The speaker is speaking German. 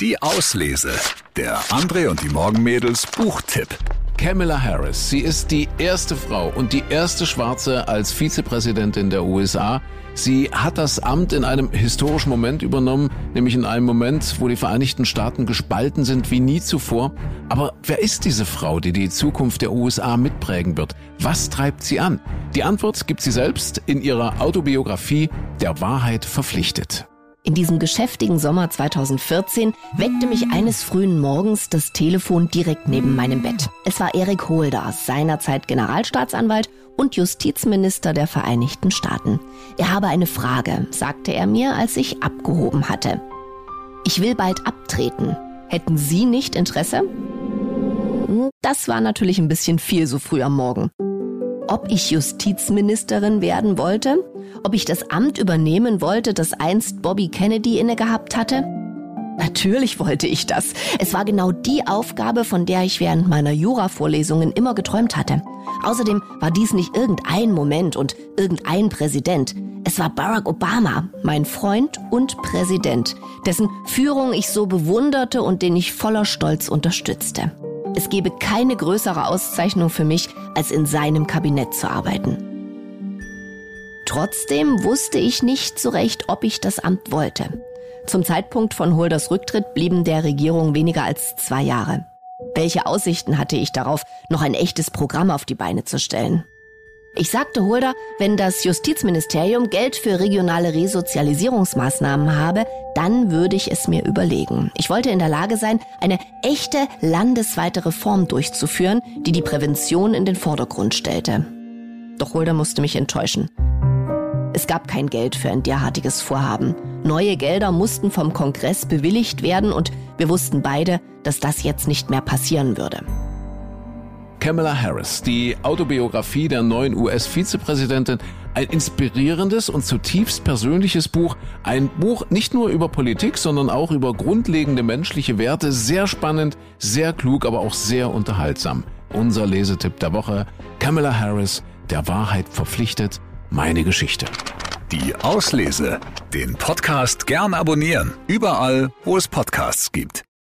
Die Auslese. Der André und die Morgenmädels Buchtipp. Kamala Harris. Sie ist die erste Frau und die erste Schwarze als Vizepräsidentin der USA. Sie hat das Amt in einem historischen Moment übernommen, nämlich in einem Moment, wo die Vereinigten Staaten gespalten sind wie nie zuvor. Aber wer ist diese Frau, die die Zukunft der USA mitprägen wird? Was treibt sie an? Die Antwort gibt sie selbst in ihrer Autobiografie Der Wahrheit verpflichtet. In diesem geschäftigen Sommer 2014 weckte mich eines frühen Morgens das Telefon direkt neben meinem Bett. Es war Eric Holder, seinerzeit Generalstaatsanwalt und Justizminister der Vereinigten Staaten. Er habe eine Frage, sagte er mir, als ich abgehoben hatte. Ich will bald abtreten. Hätten Sie nicht Interesse? Das war natürlich ein bisschen viel so früh am Morgen ob ich Justizministerin werden wollte, ob ich das Amt übernehmen wollte, das einst Bobby Kennedy inne gehabt hatte. Natürlich wollte ich das. Es war genau die Aufgabe, von der ich während meiner Jura-Vorlesungen immer geträumt hatte. Außerdem war dies nicht irgendein Moment und irgendein Präsident. Es war Barack Obama, mein Freund und Präsident, dessen Führung ich so bewunderte und den ich voller Stolz unterstützte. Es gebe keine größere Auszeichnung für mich, als in seinem Kabinett zu arbeiten. Trotzdem wusste ich nicht so recht, ob ich das Amt wollte. Zum Zeitpunkt von Holders Rücktritt blieben der Regierung weniger als zwei Jahre. Welche Aussichten hatte ich darauf, noch ein echtes Programm auf die Beine zu stellen? Ich sagte Holder, wenn das Justizministerium Geld für regionale Resozialisierungsmaßnahmen habe, dann würde ich es mir überlegen. Ich wollte in der Lage sein, eine echte landesweite Reform durchzuführen, die die Prävention in den Vordergrund stellte. Doch Holder musste mich enttäuschen. Es gab kein Geld für ein derartiges Vorhaben. Neue Gelder mussten vom Kongress bewilligt werden und wir wussten beide, dass das jetzt nicht mehr passieren würde. Kamala Harris, die Autobiografie der neuen US-Vizepräsidentin, ein inspirierendes und zutiefst persönliches Buch, ein Buch nicht nur über Politik, sondern auch über grundlegende menschliche Werte, sehr spannend, sehr klug, aber auch sehr unterhaltsam. Unser Lesetipp der Woche, Kamala Harris, der Wahrheit verpflichtet, meine Geschichte. Die Auslese, den Podcast gern abonnieren, überall, wo es Podcasts gibt.